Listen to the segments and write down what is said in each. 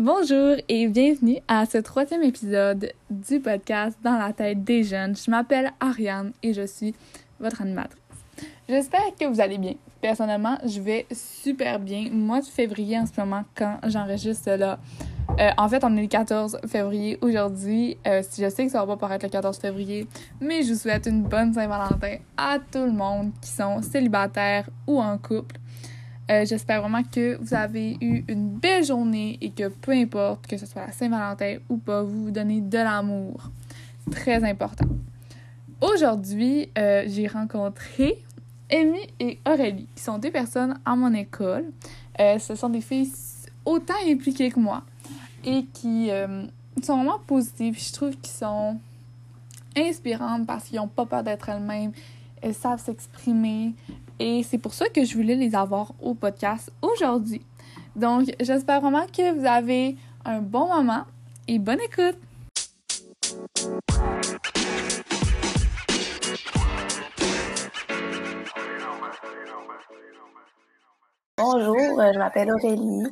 Bonjour et bienvenue à ce troisième épisode du podcast Dans la tête des jeunes. Je m'appelle Ariane et je suis votre animatrice. J'espère que vous allez bien. Personnellement, je vais super bien. Mois de février en ce moment, quand j'enregistre là. Euh, en fait, on est le 14 février aujourd'hui. Euh, je sais que ça va pas paraître le 14 février, mais je vous souhaite une bonne Saint-Valentin à tout le monde qui sont célibataires ou en couple. Euh, j'espère vraiment que vous avez eu une belle journée et que peu importe que ce soit la Saint-Valentin ou pas, vous vous donnez de l'amour. Très important. Aujourd'hui, euh, j'ai rencontré Amy et Aurélie, qui sont deux personnes à mon école. Euh, ce sont des filles autant impliquées que moi et qui sont vraiment positives. Je trouve qu'ils sont inspirantes parce qu'ils n'ont pas peur d'être elles-mêmes. Elles savent s'exprimer. Et c'est pour ça que je voulais les avoir au podcast aujourd'hui. Donc, j'espère vraiment que vous avez un bon moment et bonne écoute! Bonjour, euh, je m'appelle Aurélie.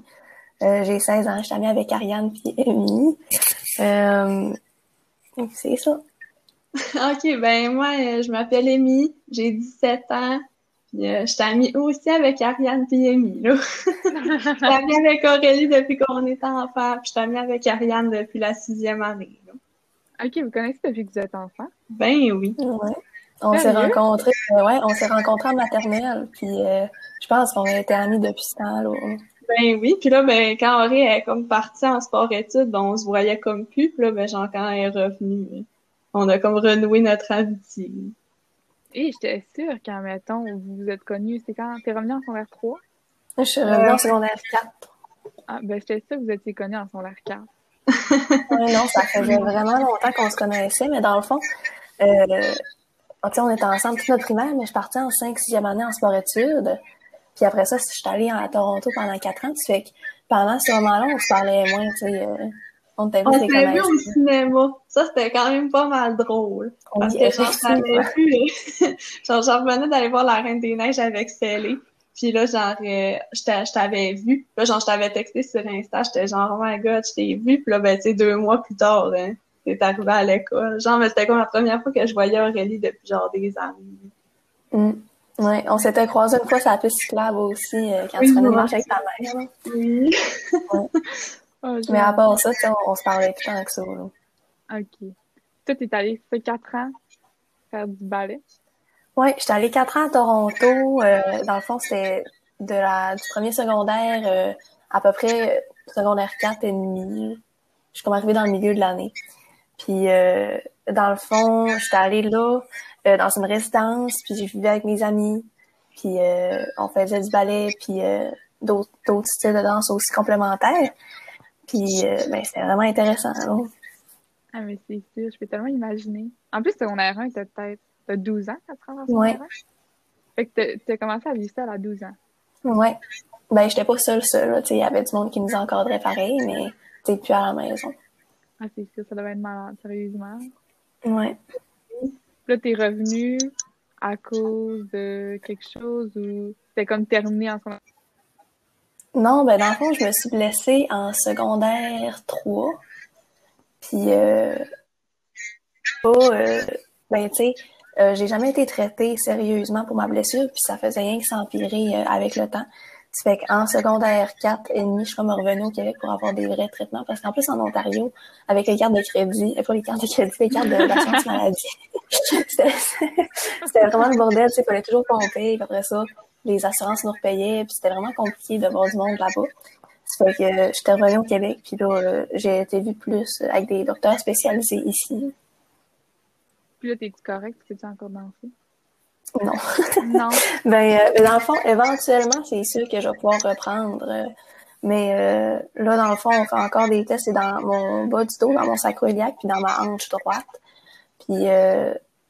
Euh, j'ai 16 ans, je suis amie avec Ariane et Amy. Euh, c'est ça. OK, ben moi, je m'appelle Amy, j'ai 17 ans, euh, je suis amie aussi avec Ariane Amy, là. je suis amie avec Aurélie depuis qu'on est enfant, puis je suis amie avec Ariane depuis la sixième année, là. OK, vous connaissez depuis que vous êtes enfant? Ben oui. Ouais. On s'est rencontrés, euh, ouais, on s'est rencontrés en maternelle, puis euh, je pense qu'on a été amis depuis ce temps-là. Ben oui, puis là, ben, quand Aurélie est comme partie en sport-études, ben, on se voyait comme plus, puis là, ben, genre, quand elle est revenue, on a comme renoué notre amitié. Et j'étais sûre quand, mettons, vous vous êtes connus, c'est quand t'es revenu en secondaire 3? Je suis revenue en secondaire 4. Ah, ben, j'étais sûre que vous étiez connus en secondaire 4. oui, non, ça faisait vraiment longtemps qu'on se connaissait, mais dans le fond, euh, on était ensemble toute notre primaire, mais je partais en 5-6e année en sport-études. Puis après ça, je suis allée à Toronto pendant 4 ans. Tu fait que pendant ce moment-là, on se parlait moins, tu sais. Euh, on t'avait vu, vu au cinéma. Ça, c'était quand même pas mal drôle. parce que genre, j'avais vu, genre, j'en revenais d'aller voir La Reine des Neiges avec Célé. Puis là, genre, euh, je t'avais vu. Là, genre, je t'avais texté sur Insta. J'étais genre, oh my god, je t'ai vu. Puis là, ben, tu sais, deux mois plus tard, hein, t'es arrivé à l'école. Genre, mais c'était comme la première fois que je voyais Aurélie depuis genre des années. Mm. Ouais, on s'était croisés une fois sur la piste cyclable aussi, euh, quand tu venais marcher avec ta mère. Oui. ouais. Oh, mais à part ça, on, se parlait tout le temps avec ça. Là. OK. Toi, t'es allé, fait quatre ans faire du ballet? Oui, j'étais allée quatre ans à Toronto. Euh, dans le fond, c'était de la, du premier secondaire euh, à peu près secondaire 4 et demi. Je suis comme arrivée dans le milieu de l'année. Puis, euh, dans le fond, j'étais allée là, euh, dans une résidence, puis j'ai vécu avec mes amis. Puis, euh, on faisait du ballet, puis d'autres styles de danse aussi complémentaires. Puis, ben, c'était vraiment intéressant. Là. Ah, mais c'est sûr, je peux tellement imaginer. En plus, secondaire 1, t'as peut-être 12 ans, 4 ans en Ouais. Fait que t'as commencé à vivre ça à 12 ans. Ouais. Ben, j'étais pas seule, seule. Il y avait du monde qui nous encadrait pareil, mais t'es plus à la maison. Ah, c'est sûr, ça devait être malade, sérieusement. Ouais. Là, t'es revenu à cause de quelque chose ou c'était comme terminé en secondaire? Non, ben, dans le fond, je me suis blessée en secondaire 3. Puis, euh, euh, ben, tu sais, euh, j'ai jamais été traitée sérieusement pour ma blessure, puis ça faisait rien que s'empirer euh, avec le temps. Ça fait qu'en secondaire 4 et demi, je suis comme revenue au Québec pour avoir des vrais traitements. Parce qu'en plus, en Ontario, avec les cartes de crédit, pas les cartes de crédit, les cartes d'assurance maladie, c'était vraiment le bordel. Il fallait toujours pomper. Après ça, les assurances nous repayaient. Puis c'était vraiment compliqué de voir du monde là-bas. Ça fait que j'étais revenue au Québec. Puis là, euh, j'ai été vue plus avec des docteurs spécialisés ici. Puis là, t'es-tu correct? T'es-tu encore danser? Non. non. ben, euh, dans le fond, éventuellement, c'est sûr que je vais pouvoir reprendre. Euh, mais euh, là, dans le fond, on fait encore des tests. C'est dans mon bas du dos, dans mon sacroiliac, puis dans ma hanche droite. Puis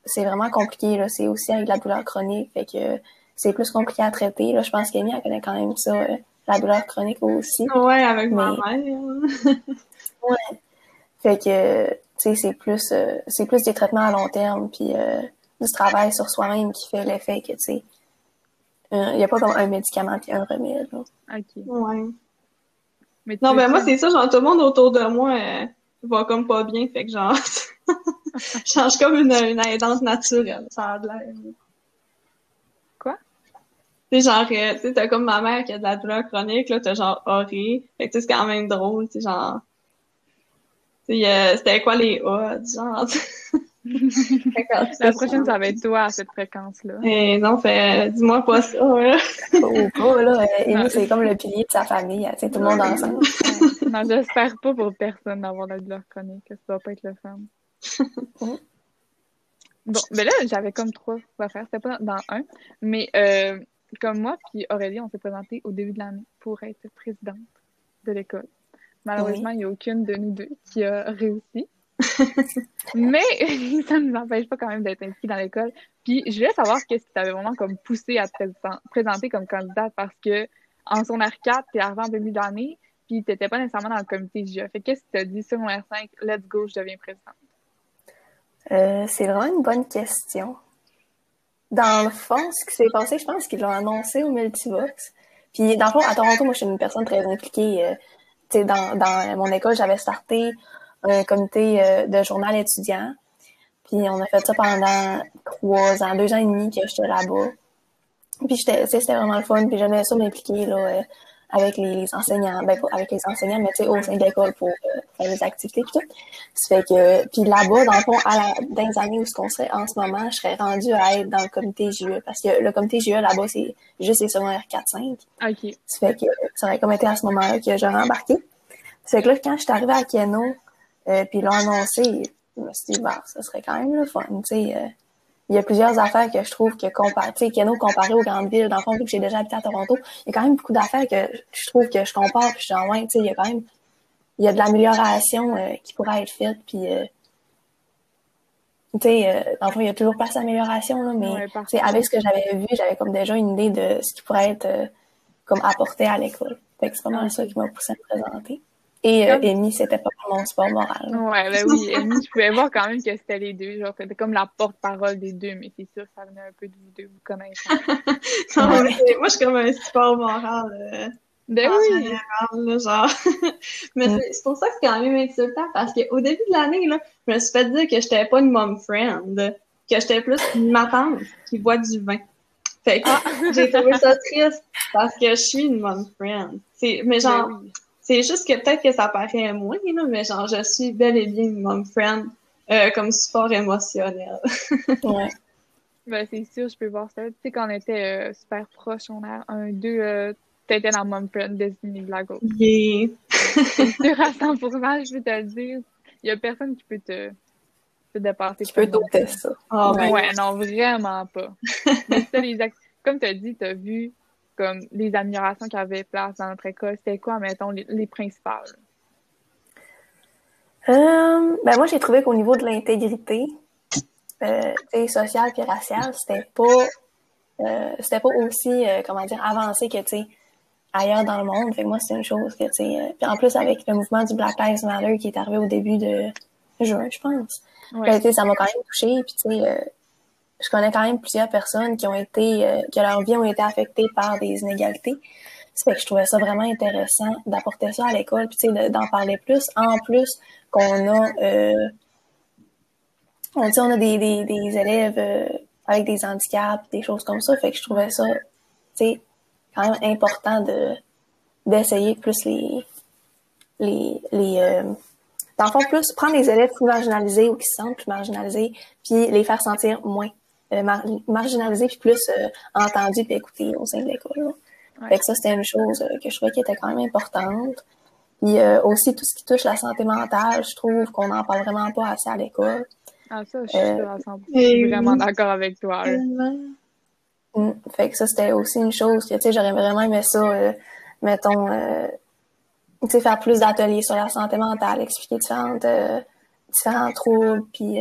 c'est vraiment compliqué. Là. C'est aussi avec la douleur chronique. Fait que c'est plus compliqué à traiter. Là, je pense qu'Amy, elle connaît quand même ça, la douleur chronique aussi. Ouais, avec ma mère. ouais. Fait que, tu sais, c'est plus, c'est plus des traitements à long terme. Puis du travail sur soi-même qui fait l'effet que, tu sais, il n'y a pas comme un médicament et un remède. Là. OK. Ouais. non, ben moi, c'est ça, genre, tout le monde autour de moi euh, va comme pas bien, fait que genre, je change comme une, une aidante naturelle, ça a l'air. Sais, genre, euh, tu sais, t'as comme ma mère qui a de la douleur chronique, là, t'as genre Ori, fait que c'est quand même drôle, tu sais, genre, tu sais, c'était quoi les odds, genre, La prochaine, ça va être toi à cette fréquence-là. Eh non, fait, dis-moi pas ça, là. oh, là, Amy, c'est comme le pilier de sa famille, tu sais, tout le monde ensemble. non, j'espère pas pour personne d'avoir la douleur chronique, ça va pas être le fun. bon, mais là, j'avais comme trois affaires, c'était pas dans un, mais euh, comme moi puis Aurélie, on s'est présenté au début de l'année pour être présidente de l'école. Malheureusement, il n'y a aucune de nous deux qui a réussi. Mais ça ne nous empêche pas quand même d'être inscrit dans l'école. Puis je voulais savoir qu'est-ce qui t'avait vraiment comme poussé à te présenter comme candidate parce que en son 4, t'es arrivé en début d'année, puis t'étais pas nécessairement dans le comité JE. Fait qu'est-ce que t'as dit sur mon R5, let's go, je deviens présidente? Euh, c'est vraiment une bonne question. Dans le fond, ce qui s'est passé, je pense qu'ils l'ont annoncé au Multivox. Puis dans le fond, à Toronto, moi je suis une personne très impliquée. Euh, tu sais, dans, dans mon école, j'avais starté un comité euh, de journal étudiant. Puis on a fait ça pendant trois ans, deux ans et demi que j'étais là-bas. Puis c'était vraiment le fun, puis j'aimais ça m'impliquer là, euh, avec les, enseignants, ben avec les enseignants, mais tu sais, au sein de l'école pour euh, faire des activités et tout. Ça fait que, puis là-bas, dans le fond, à la, dans les années où ce qu'on serait en ce moment, je serais rendue à être dans le comité JE, parce que le comité JE là-bas, c'est juste les secondaires 4-5. OK. Ça fait que ça aurait comme été à ce moment-là que j'aurais embarqué. Ça fait que là, quand je suis arrivée à Keno, euh, puis l'ont annoncé, je me suis dit, bah, ça serait quand même le fun, tu sais. Euh, il y a plusieurs affaires que je trouve que comparé, tu sais, Keno comparé aux grandes villes, dans le fond, vu que j'ai déjà habité à Toronto, il y a quand même beaucoup d'affaires que je trouve que je compare, puis je suis en ouais, tu sais, il y a quand même, il y a de l'amélioration euh, qui pourrait être faite, puis euh, tu sais, euh, dans le fond, il y a toujours pas d'amélioration, là, mais ouais, avec ce que j'avais vu, j'avais comme déjà une idée de ce qui pourrait être comme apporté à l'école. Fait que c'est mal ça qui m'a poussé à me présenter. Et euh, Amy, c'était pas mon sport moral. Ouais, ben oui, Amy, je pouvais voir quand même que c'était les deux. Genre, c'était comme la porte-parole des deux, mais c'est sûr que ça venait un peu de vous deux, vous connaissez. non, moi, je suis comme un sport moral. Euh, ben oui. Général, genre. mais c'est pour ça que c'est quand même insultant, parce qu'au début de l'année, là, je me suis fait dire que j'étais pas une mom friend, que j'étais plus une matante qui boit du vin. Fait que ah. j'ai trouvé ça triste parce que je suis une mom friend. Mais genre, ben oui c'est juste que peut-être que ça paraît moins, là, mais genre, je suis bel et bien une mom friend euh, comme support émotionnel. ouais. Ben, c'est sûr, je peux voir ça. Tu sais, quand on était euh, super proches, on a un, deux, euh, t'étais dans mom friend Disney Blago. Yeah. c'est sûr à 100%, je peux te le dire. Il y a personne qui peut te, te dépasser. Tu peux doter ça. Oh, ouais. non, vraiment pas. mais ça, les comme tu as dit, tu as vu comme les améliorations qui avaient place dans notre école, c'était quoi, mettons, les, principales? Euh, ben moi, j'ai trouvé qu'au niveau de l'intégrité euh, sociale et raciale, c'était pas euh, c'était pas aussi euh, comment dire avancé que tu ailleurs dans le monde. Fait que moi, c'est une chose que tu puis en plus avec le mouvement du Black Lives Matter qui est arrivé au début de juin, je pense. Ouais. Ben, ça m'a quand même touché. Puis tu sais, je connais quand même plusieurs personnes qui ont été, euh, que leur vie ont été affectées par des inégalités. C'est fait que je trouvais ça vraiment intéressant d'apporter ça à l'école, puis d'en parler plus. En plus qu'on a, euh, on, on a des, des, élèves euh, avec des handicaps, des choses comme ça. Fait que je trouvais ça, tu quand même important de d'essayer plus les les les euh, dans le plus prendre les élèves plus marginalisés ou qui se sentent plus marginalisés, puis les faire sentir moins euh, marginalisé puis plus euh, entendu puis écouté au sein de l'école. Fait que ça, c'était une chose euh, que je trouvais qui était quand même importante. Puis aussi, tout ce qui touche la santé mentale, je trouve qu'on n'en parle vraiment pas assez à l'école. Ah, ça, je suis, vraiment d'accord avec toi. Mm, fait que ça, c'était aussi une chose que, tu sais, j'aurais vraiment aimé ça, mettons, tu sais, faire plus d'ateliers sur la santé mentale, expliquer différentes, différents troubles, puis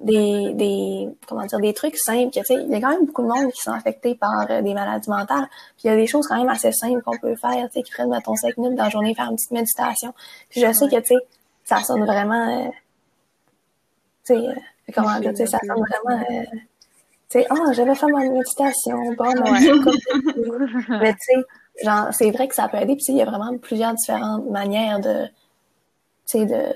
des, des comment dire des trucs simples tu sais il y a quand même beaucoup de monde qui sont affectés par euh, des maladies mentales. Puis il y a des choses quand même assez simples qu'on peut faire tu sais qui prennent mettons 5 minutes dans la journée faire une petite méditation. Puis je sais que tu sais ça sonne vraiment euh, tu sais euh, comment dire tu sais ça sonne vraiment euh, tu sais oh j'avais fait ma méditation bon ouais. mais tu sais genre, c'est vrai que ça peut aider, puis il y a vraiment plusieurs différentes manières de, tu sais, de,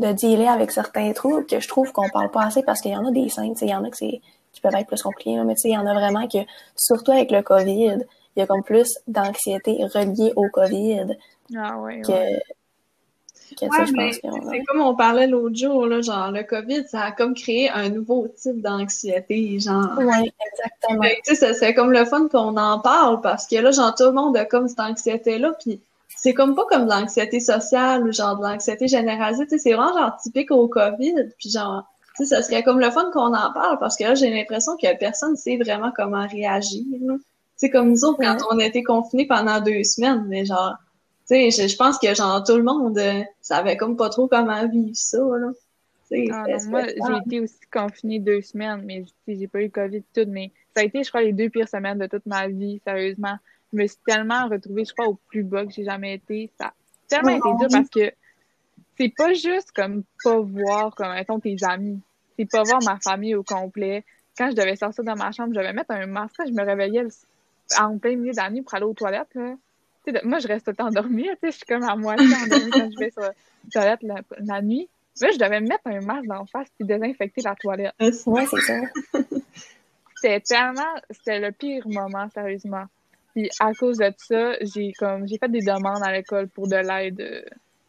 de dealer avec certains troubles que je trouve qu'on parle pas assez parce qu'il y en a des simples, il y en a que c'est, qui peuvent être plus compliqués, mais tu sais, il y en a vraiment que, surtout avec le COVID, il y a comme plus d'anxiété reliée au COVID. Ah ouais, que, c'est comme on parlait l'autre jour, là, genre le COVID, ça a comme créé un nouveau type d'anxiété, genre. Oui, exactement. Tu sais, c'est comme le fun qu'on en parle parce que là, genre, tout le monde a comme cette anxiété-là, puis c'est comme pas comme de l'anxiété sociale ou genre de l'anxiété généralisée, tu sais, c'est vraiment genre typique au COVID, puis genre, tu sais, ça serait comme le fun qu'on en parle parce que là, j'ai l'impression que personne sait vraiment comment réagir, C'est comme nous autres, quand on a été confinés pendant deux semaines, mais genre, tu sais, je, pense que genre tout le monde euh, savait comme pas trop comment vivre ça, là. Ah, moi, j'ai été aussi confinée deux semaines, mais j'ai pas eu COVID tout, mais ça a été, je crois, les deux pires semaines de toute ma vie, sérieusement. Je me suis tellement retrouvée, je crois, au plus bas que j'ai jamais été. Ça a tellement été dur parce que c'est pas juste comme pas voir, comme, mettons, tes amis. C'est pas voir ma famille au complet. Quand je devais sortir de ma chambre, je devais mettre un masque. Je me réveillais en plein milieu de la nuit pour aller aux toilettes, là moi, je reste tout le temps endormie. Je suis comme à moitié endormie quand je vais sur la toilette la, nuit. Là, je devais mettre un masque d'en face et désinfecter la toilette. Ouais, c'est ça. C'était tellement... C'était le pire moment, sérieusement. Puis à cause de ça, j'ai comme j'ai fait des demandes à l'école pour de l'aide, euh,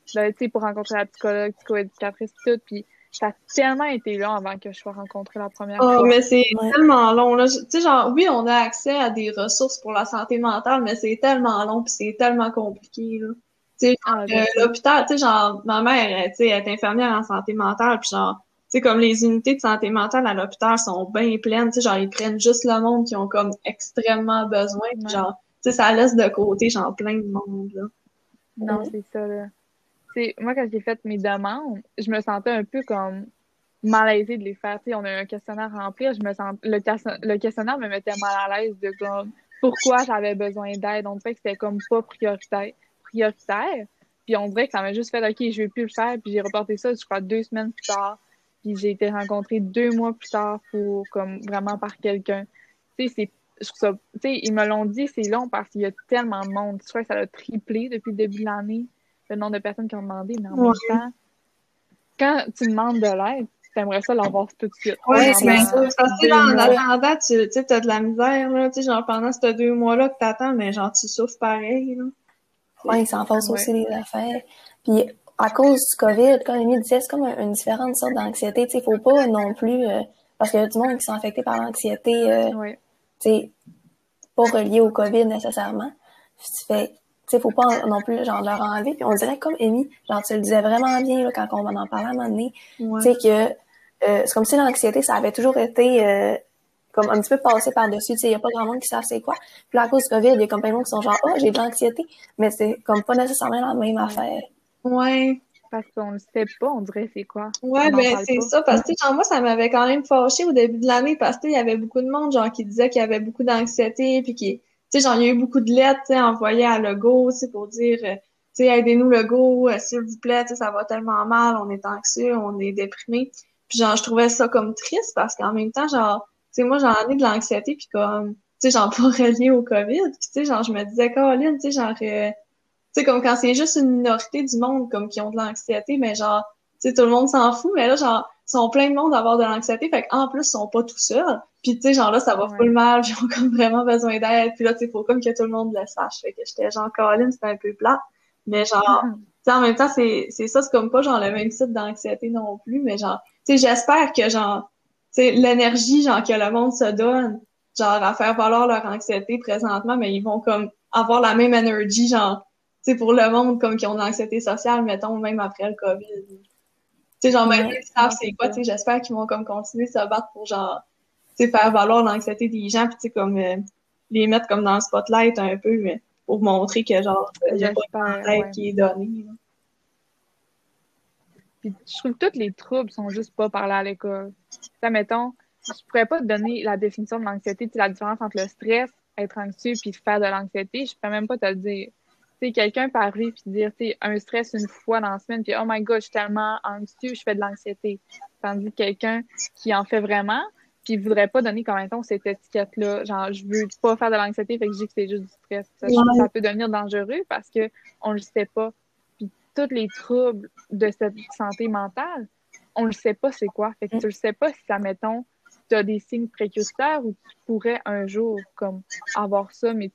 tu sais, pour rencontrer la psychologue, psychoéducatrice, tout. Puis ça a tellement été long avant que je sois rencontrée la première oh, fois. mais c'est tellement long. Là. Tu sais, genre, oui, on a accès à des ressources pour la santé mentale, mais c'est tellement long puis c'est tellement compliqué. Là. Tu sais, ah, euh, l'hôpital, tu sais, genre, ma mère, tu sais, elle est infirmière en santé mentale, puis genre, sais, comme les unités de santé mentale à l'hôpital sont bien pleines, tu sais, genre, ils prennent juste le monde qui ont comme extrêmement besoin, genre, tu sais, ça laisse de côté, genre, plein de monde, là. Non, c'est ça, là moi, quand j'ai fait mes demandes, je me sentais un peu comme malaisée de les faire. sais, on a un questionnaire à remplir, je me sens le, le questionnaire me mettait mal à l'aise de comme pourquoi j'avais besoin d'aide. On dirait que c'était comme pas prioritaire. prioritaire. Puis on dirait que ça m'a juste fait OK, je vais plus le faire. Puis j'ai reporté ça, je crois, deux semaines plus tard. Puis j'ai été rencontrée deux mois plus tard pour comme vraiment par quelqu'un. Tu sais, c'est je trouve ça, tu sais, ils me l'ont dit, c'est long parce qu'il y a tellement de monde. Je crois que ça a triplé depuis le début de l'année le nombre de personnes qui ont demandé, mais en même temps, quand tu demandes de l'aide, tu aimerais ça l'avoir tout de suite. Oui, c'est ça. Parce que en attendant, tu sais, as de la misère, là, tu sais, genre pendant ces deux mois-là que t'attends, mais genre tu souffres pareil, là. Oui, ça en passe aussi des affaires. Puis à cause du COVID, comme Amy disait, c'est comme une différente sorte d'anxiété. Tu sais, faut pas non plus, euh, parce qu'il y a du monde qui sont affectés par l'anxiété, euh, pas relié au COVID nécessairement. Fais, sais, faut pas non plus genre leur enlever. Puis on dirait comme Amy, genre tu le disais vraiment bien là, quand on en parlait à un moment donné, tu sais que euh, c'est comme si l'anxiété ça avait toujours été euh, comme un petit peu passé par dessus. Tu sais, il y a pas grand monde qui savent c'est quoi. Puis là, à cause du Covid, il y a comme plein de monde qui sont genre oh j'ai de l'anxiété, mais c'est comme pas nécessairement la même affaire. Ouais. Parce qu'on ne sait pas, on dirait c'est quoi? Ouais, ben c'est ça. Parce que genre moi, ça m'avait quand même fâché au début de l'année parce que il y avait beaucoup de monde genre qui disait qu'il y avait beaucoup d'anxiété puis qui tu sais, genre, il y a eu beaucoup de lettres, envoyées à Lego, tu pour dire, euh, tu sais, aidez-nous Lego, euh, s'il vous plaît, tu sais, ça va tellement mal, on est anxieux, on est déprimé. Puis genre, je trouvais ça comme triste parce qu'en même temps, genre, tu sais, moi, j'en ai de l'anxiété, puis comme, tu sais, genre, pas relié au COVID. Puis, tu sais, genre, je me disais, Caroline, tu sais, genre, euh, sais, comme quand c'est juste une minorité du monde, comme, qui ont de l'anxiété, mais genre, tu sais, tout le monde s'en fout, mais là, genre, sont plein de monde à avoir de l'anxiété, fait qu'en plus, ils sont pas tout seuls. Puis, tu sais, genre là, ça va full mal, ils ont comme vraiment besoin d'aide. Puis là, tu sais, faut comme que tout le monde le sache. Fait que j'étais genre, Caroline, c'était un peu plat. Mais genre, tu sais, en même temps, c'est, c'est ça, c'est comme pas genre le même type d'anxiété non plus, mais genre, tu sais, j'espère que genre, tu sais, l'énergie, genre, que le monde se donne, genre, à faire valoir leur anxiété présentement, mais ils vont comme avoir la même énergie, genre, sais, pour le monde, comme qui ont de l'anxiété sociale, mettons, même après le COVID. Tu sais, genre, même ils savent c'est quoi, tu sais, j'espère qu'ils vont comme continuer de se battre pour, genre, tu sais, faire valoir l'anxiété des gens, puis tu sais, comme, euh, les mettre comme dans le spotlight un peu, mais pour montrer que, genre, il n'y a pas de qui est donné. Puis je trouve que tous les troubles sont juste pas parlés à l'école. Ça, mettons, je pourrais pas te donner la définition de l'anxiété, la différence entre le stress, être anxieux, puis faire de l'anxiété, je pourrais même pas te le dire sais, quelqu'un arriver puis dire, tu un stress une fois dans la semaine, puis oh my god, je suis tellement anxieux, je fais de l'anxiété. Tandis que quelqu'un qui en fait vraiment, puis ils voudraient pas donner, comme mettons, cette étiquette-là. Genre, je veux pas faire de l'anxiété, fait que je dis que c'est juste du stress. Ça, ça, peut devenir dangereux parce que on le sait pas. Puis tous les troubles de cette santé mentale, on le sait pas c'est quoi. Fait que tu le sais pas si ça, mettons, tu as des signes précurseurs ou tu pourrais un jour, comme, avoir ça, mais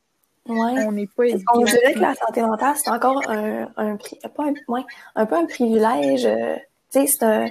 on n'est pas On dirait que la santé mentale, c'est encore un, un, pas un, un peu un privilège. Euh, tu sais, c'est un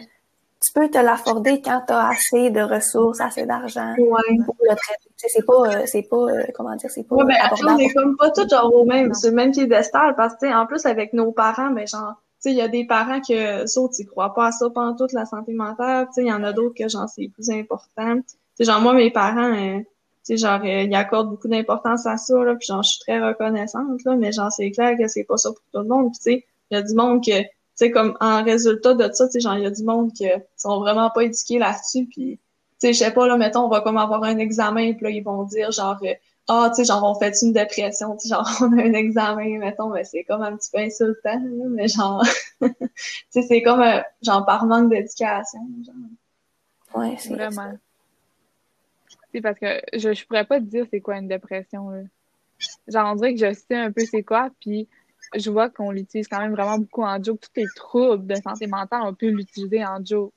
tu peux te l'afforder quand tu as assez de ressources, assez d'argent ouais. pour le traiter. C'est pas, euh, c'est pas, euh, comment dire, c'est pas. Ouais, ben, on est comme pas tous genre au même, sur le même piédestal parce que, en plus, avec nos parents, mais ben, genre, tu sais, il y a des parents que, autres, ils croient pas à ça pendant toute la santé mentale, tu sais, il y en a d'autres que, genre, c'est plus important. Tu sais, genre, moi, mes parents, euh, sais, genre, ils accordent beaucoup d'importance à ça, là, puis genre, je suis très reconnaissante, là, mais genre, c'est clair que c'est pas ça pour tout le monde, tu sais, il y a du monde que, sais, comme en résultat de ça, tu sais, genre, il y a du monde qui sont vraiment pas éduqués là-dessus, puis, tu sais, je sais pas, là, mettons, on va comme avoir un examen, puis là, ils vont dire, genre, euh, ah, tu sais, genre, on fait une dépression, tu sais, genre, on a un examen, mettons, mais c'est comme un petit peu insultant, là, mais genre, tu sais, c'est comme, euh, genre, par manque d'éducation, genre. Ouais, c'est vraiment. C'est parce que je, je pourrais pas te dire c'est quoi une dépression, là. Genre, on dirait que je sais un peu c'est quoi, puis je vois qu'on l'utilise quand même vraiment beaucoup en joke. Tous les troubles de santé mentale, on peut l'utiliser en joke.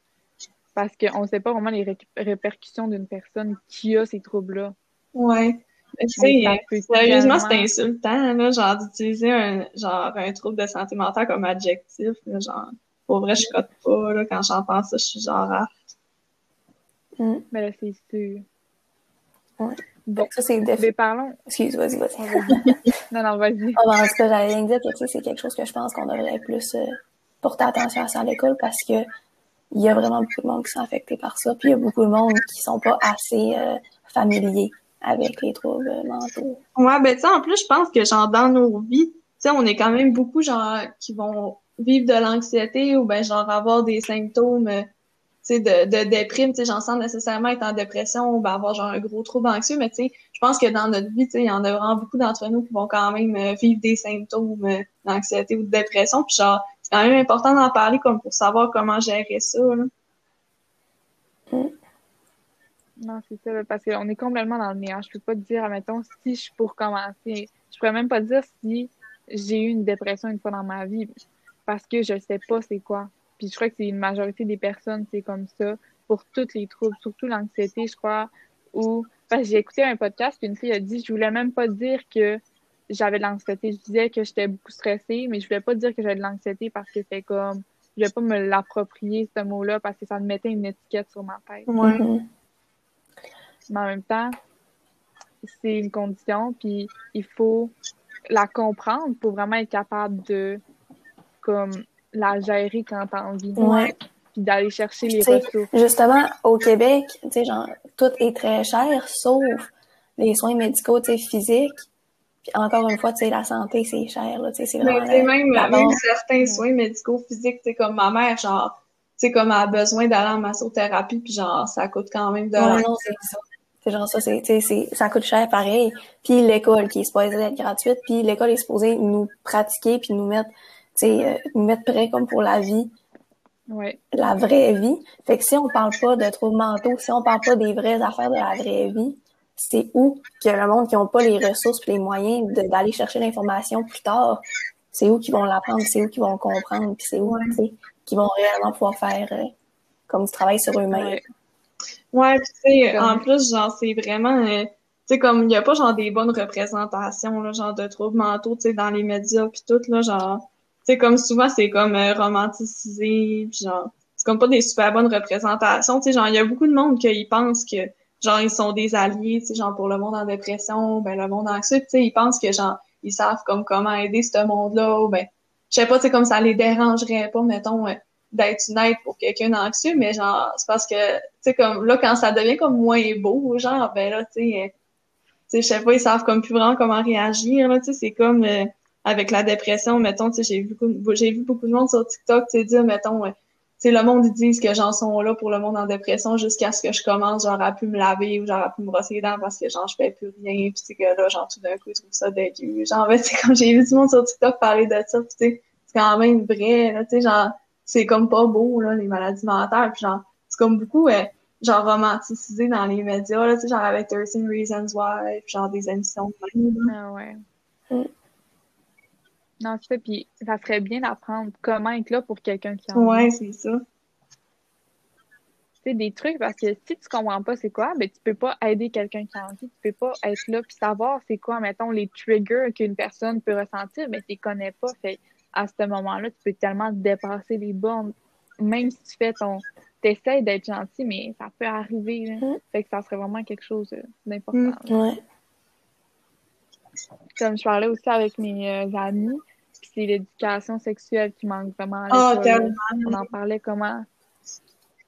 Parce qu'on ne sait pas vraiment les répercussions d'une personne qui a ces troubles-là. Ouais. Sérieusement, c'est insultant, là, genre, d'utiliser un, genre, un trouble de santé mentale comme adjectif, là, genre, pour vrai, je cote pas, là, quand j'entends ça, je suis genre, ah. Mm. Mais là, c'est sûr. Ouais. Bon, ça, c'est Mais parlons. Excuse, vas-y, vas-y. non, non, vas-y. Ah, ben, en tout cas, j'allais rien dire que c'est quelque chose que je pense qu'on devrait plus euh, porter attention à ça à l'école parce que il y a vraiment beaucoup de monde qui sont affectés par ça. Puis il y a beaucoup de monde qui sont pas assez euh, familiers avec les troubles mentaux. Ouais, ben tu sais, en plus, je pense que genre dans nos vies, tu sais, on est quand même beaucoup genre qui vont vivre de l'anxiété ou ben genre avoir des symptômes de, déprime, tu j'en sens nécessairement être en dépression ou ben, avoir genre un gros trouble anxieux, mais je pense que dans notre vie, il y en a vraiment beaucoup d'entre nous qui vont quand même euh, vivre des symptômes euh, d'anxiété ou de dépression, puis genre, c'est quand même important d'en parler comme pour savoir comment gérer ça. Mm. Non, c'est ça, parce qu'on est complètement dans le néant. Je peux pas te dire, admettons, si je suis pour commencer. Je pourrais même pas dire si j'ai eu une dépression une fois dans ma vie, parce que je sais pas c'est quoi. Puis je crois que c'est une majorité des personnes, c'est comme ça, pour tous les troubles, surtout l'anxiété, je crois, ou parce que j'ai écouté un podcast, puis une fille a dit, je voulais même pas dire que j'avais de l'anxiété. Je disais que j'étais beaucoup stressée, mais je voulais pas dire que j'avais de l'anxiété parce que c'est comme, je voulais pas me l'approprier, ce mot-là, parce que ça me mettait une étiquette sur ma tête. Ouais. Mais en même temps, c'est une condition, puis il faut la comprendre pour vraiment être capable de, comme, la gérer quand t'as envie. Ouais. Puis d'aller chercher les ressources. Justement, au Québec, tu sais, genre, tout est très cher, sauf les soins médicaux, tu sais, physiques. Puis encore une fois, tu sais, la santé, c'est cher, là, tu sais, c'est vraiment... Mais même, même certains soins médicaux physiques, tu sais, comme ma mère, genre, tu sais, comme elle a besoin d'aller en massothérapie, puis genre, ça coûte quand même de ouais, non, c'est ça. C'est genre ça, c'est, c'est, ça coûte cher pareil. Puis l'école qui est supposée être gratuite, puis l'école est supposée nous pratiquer puis nous mettre euh, mettre prêt comme pour la vie. Ouais. La vraie vie. Fait que si on parle pas de troubles mentaux, si on parle pas des vraies affaires de la vraie vie, c'est où que le monde qui ont pas les ressources et les moyens d'aller chercher l'information plus tard, c'est où qu'ils vont l'apprendre, c'est où qu'ils vont comprendre, puis c'est où qu'ils vont réellement pouvoir faire euh, comme du travail sur eux-mêmes. Ouais, tu sais, en plus, genre, c'est vraiment, euh, tu sais, comme, il y a pas, genre, des bonnes représentations, là, genre, de troubles mentaux, tu sais, dans les médias, puis tout, là, genre, c'est comme souvent c'est comme euh, romanticisé genre c'est comme pas des super bonnes représentations tu sais genre il y a beaucoup de monde qui pensent que genre ils sont des alliés tu sais genre pour le monde en dépression ben le monde anxieux tu sais ils pensent que genre ils savent comme comment aider ce monde là ou ben je sais pas sais comme ça les dérangerait pas mettons euh, d'être une aide pour quelqu'un d'anxieux mais genre c'est parce que tu sais comme là quand ça devient comme moins beau genre ben là tu sais euh, sais je sais pas ils savent comme plus vraiment comment réagir là tu sais c'est comme avec la dépression, mettons, tu sais, j'ai vu, j'ai vu beaucoup de monde sur TikTok, tu sais, dire, mettons, tu sais, le monde, ils disent que j'en sont là pour le monde en dépression jusqu'à ce que je commence, genre, à plus me laver ou genre, à plus me brosser les dents parce que, genre, je fais plus rien, puis que là, genre, tout d'un coup, je trouve ça dégueu. Genre, en fait, c'est comme j'ai vu du monde sur TikTok parler de ça, tu sais, c'est quand même vrai, là, tu sais, genre, c'est comme pas beau, là, les maladies mentales, puis genre, c'est comme beaucoup, euh, genre romanticisé dans les médias, là, tu sais, genre avec 13 Reasons Why, genre des émissions de même. Ah ouais. Mm. Non, c'est ça, puis ça serait bien d'apprendre comment être là pour quelqu'un qui en Ouais, c'est ça. C'est des trucs parce que si tu comprends pas c'est quoi, ben tu peux pas aider quelqu'un qui a envie, tu peux pas être là puis savoir c'est quoi, mettons, les triggers qu'une personne peut ressentir, mais tu les connais pas. Fait à ce moment-là, tu peux tellement dépasser les bornes, même si tu fais ton. T'essayes d'être gentil, mais ça peut arriver. Mm. Fait que ça serait vraiment quelque chose euh, d'important. Mm, ouais. Comme je parlais aussi avec mes euh, amis, c'est l'éducation sexuelle qui manque vraiment à oh, On en parlait comment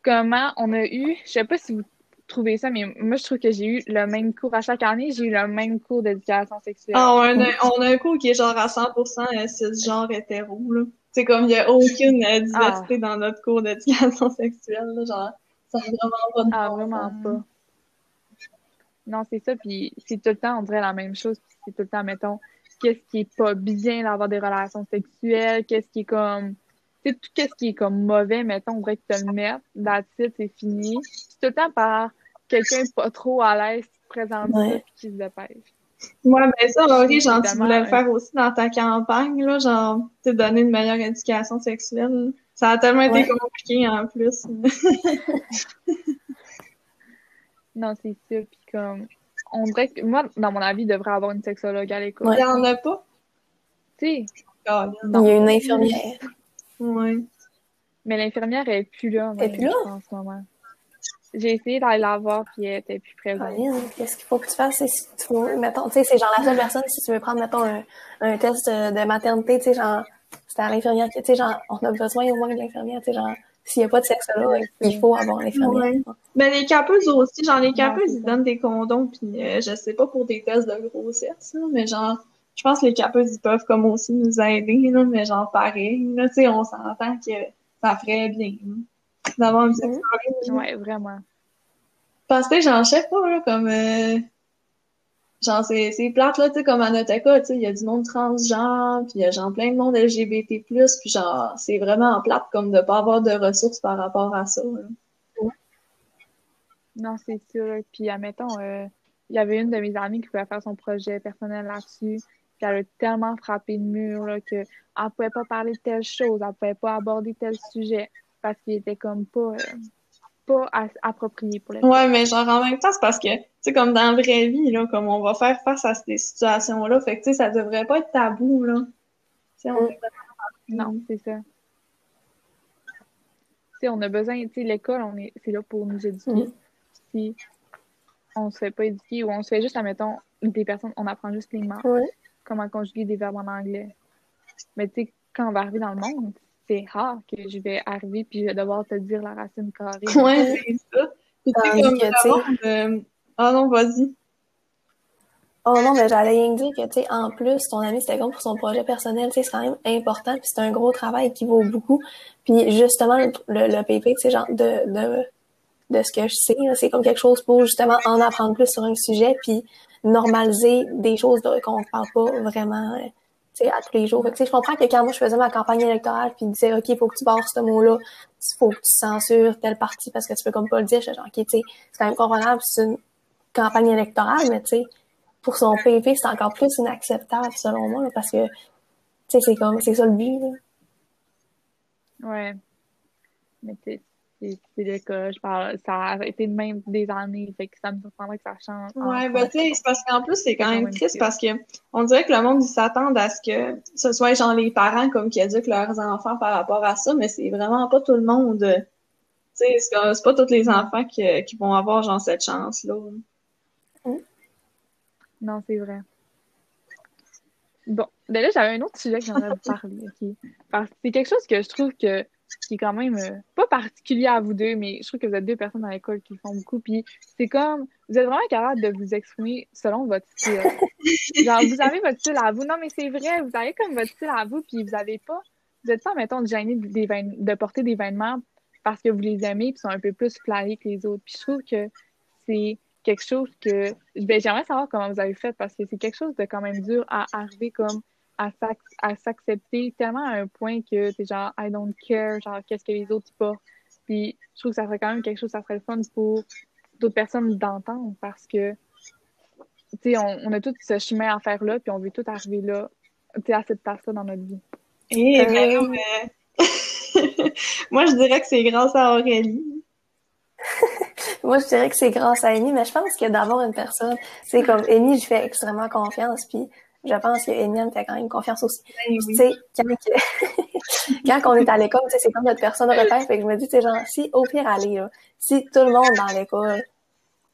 comment on a eu, je sais pas si vous trouvez ça, mais moi je trouve que j'ai eu le même cours à chaque année, j'ai eu le même cours d'éducation sexuelle. Ah, on, a, on a un cours qui est genre à 100% ce genre hétéro, là. C'est comme il n'y a aucune euh, diversité ah. dans notre cours d'éducation sexuelle, là, genre ça n'a vraiment pas de Ah, vraiment pas. Non, c'est ça, puis c'est tout le temps, on dirait la même chose, puis c'est tout le temps, mettons, qu'est-ce qui est pas bien d'avoir des relations sexuelles, qu'est-ce qui est comme tu sais, tout ce qui est comme mauvais, mettons, on devrait que tu le mettes, that's c'est fini. C'est tout le temps par quelqu'un pas trop à l'aise qui se présente ouais. qui se dépêche. Ouais, mais ça, Laurie, genre, tu voulais le faire aussi dans ta campagne, là, genre, te donner une meilleure éducation sexuelle. Ça a tellement été compliqué, en plus. non, c'est sûr, puis comme, on dirait que, moi, dans mon avis, il devrait avoir une sexologue à l'école. Il n'y en a pas? Tu sais. Oh, il y a une infirmière. Oui. Mais l'infirmière est plus là. Elle est plus là? En ce moment. J'ai essayé d'aller la voir, puis elle était plus présente. Qu'est-ce qu'il faut que tu fasses? Si tu mettons, tu sais, c'est genre la seule personne, si tu veux prendre, mettons, un, un test de maternité, tu sais, genre, c'est à l'infirmière, tu sais, genre, on a besoin au moins de l'infirmière, tu sais, genre, s'il n'y a pas de sexe là, il faut avoir l'infirmière. Ouais. Ben, les capeuses aussi, genre, les capeuses, ils donnent des condoms, puis euh, je sais pas pour des tests de grossesse, mais genre, je pense que les capeuses, ils peuvent comme aussi nous aider, là, mais genre pareil, là, tu sais, on s'entend que ça ferait bien, d'avoir une sexualité. Ouais, vraiment. Parce que, j'en sais pas, là, comme, euh, genre, c'est, c'est plate, là, tu sais, comme à école, tu sais, il y a du monde transgenre, puis il y a genre plein de monde LGBT+, puis genre, c'est vraiment plate, comme de pas avoir de ressources par rapport à ça, Non, c'est sûr, puis admettons, euh, il y avait une de mes amies qui pouvait faire son projet personnel là-dessus, qu'elle a tellement frappé le mur là, qu'elle ne pouvait pas parler de telle chose, elle pouvait pas aborder tel sujet parce qu'il était comme pas, euh, pas approprié pour les Ouais, mais genre en même temps, c'est parce que, sais, comme dans la vraie vie, là, comme on va faire face à ces situations-là, fait que, tu sais, ça devrait pas être tabou, là. On... Non, c'est ça. Tu sais, on a besoin, tu sais, l'école, on est, c'est là pour nous éduquer. Mm. Si on se fait pas éduquer ou on se fait juste, admettons, des personnes, on apprend juste les mots comment conjuguer des verbes en anglais. Mais tu sais, quand on va arriver dans le monde, c'est rare que je vais arriver puis je vais devoir te dire la racine carrée. Ouais, c'est ça. Puis tu sais, comme euh... Ah non, vas-y. Oh non, mais j'allais rien dire que, tu sais, en plus, ton ami, c'était comme pour son projet personnel, tu sais, c'est quand même important, puis c'est un gros travail qui vaut beaucoup. Puis justement, le, le PP, c'est genre de, de, de ce que je sais, c'est comme quelque chose pour justement en apprendre plus sur un sujet, puis normaliser des choses qu'on ne parle pas vraiment euh, à tous les jours. Fait que, je comprends que quand moi je faisais ma campagne électorale puis disais OK, il faut que tu barres ce mot-là, il faut que tu censures telle partie parce que tu peux comme pas le dire, je genre OK, tu sais, c'est quand même comprenable, c'est une campagne électorale, mais tu sais, pour son PV, c'est encore plus inacceptable selon moi parce que tu sais, c'est comme c'est ça le but. Là. Ouais. Mais tu c'est l'école, je parle, ça a été de même des années, fait que ça me surprendrait que ça change. Ouais, ben tu sais, c'est parce qu'en plus, c'est quand même triste parce que on dirait que le monde, s'attend à ce que ce soit genre les parents comme qui éduquent leurs enfants par rapport à ça, mais c'est vraiment pas tout le monde. Tu sais, c'est pas tous les enfants qui, qui vont avoir genre cette chance-là. Non, c'est vrai. Bon, ben là, j'avais un autre sujet que j'aimerais vous parler, ok? Parce que c'est quelque chose que je trouve que qui est quand même euh, pas particulier à vous deux, mais je trouve que vous êtes deux personnes dans l'école qui font beaucoup. Puis c'est comme, vous êtes vraiment capable de vous exprimer selon votre style. Genre, vous avez votre style à vous. Non, mais c'est vrai, vous avez comme votre style à vous, puis vous avez pas, vous êtes pas, mettons, gêné de, de porter des vêtements parce que vous les aimez, puis sont un peu plus flyés que les autres. Puis je trouve que c'est quelque chose que, ben, j'aimerais savoir comment vous avez fait parce que c'est quelque chose de quand même dur à arriver comme à s'accepter tellement à un point que t'es genre I don't care, genre qu'est-ce que les autres portent. Puis je trouve que ça serait quand même quelque chose, ça serait le fun pour d'autres personnes d'entendre parce que, tu sais, on, a tout ce chemin à faire là, puis on veut tout arriver là, tu sais, à cette place-là dans notre vie. Eh, euh, Moi, je dirais que c'est grâce à Aurélie. Moi, je dirais que c'est grâce à Amy, mais je pense que d'avoir une personne, c'est comme Amy, je fais extrêmement confiance, puis je pense que Amy me fait quand même confiance aussi. Ben tu sais, quand, quand on est à l'école, c'est comme notre personne repère, fait que je me dis, c'est genre, si au pire aller, si tout le monde dans l'école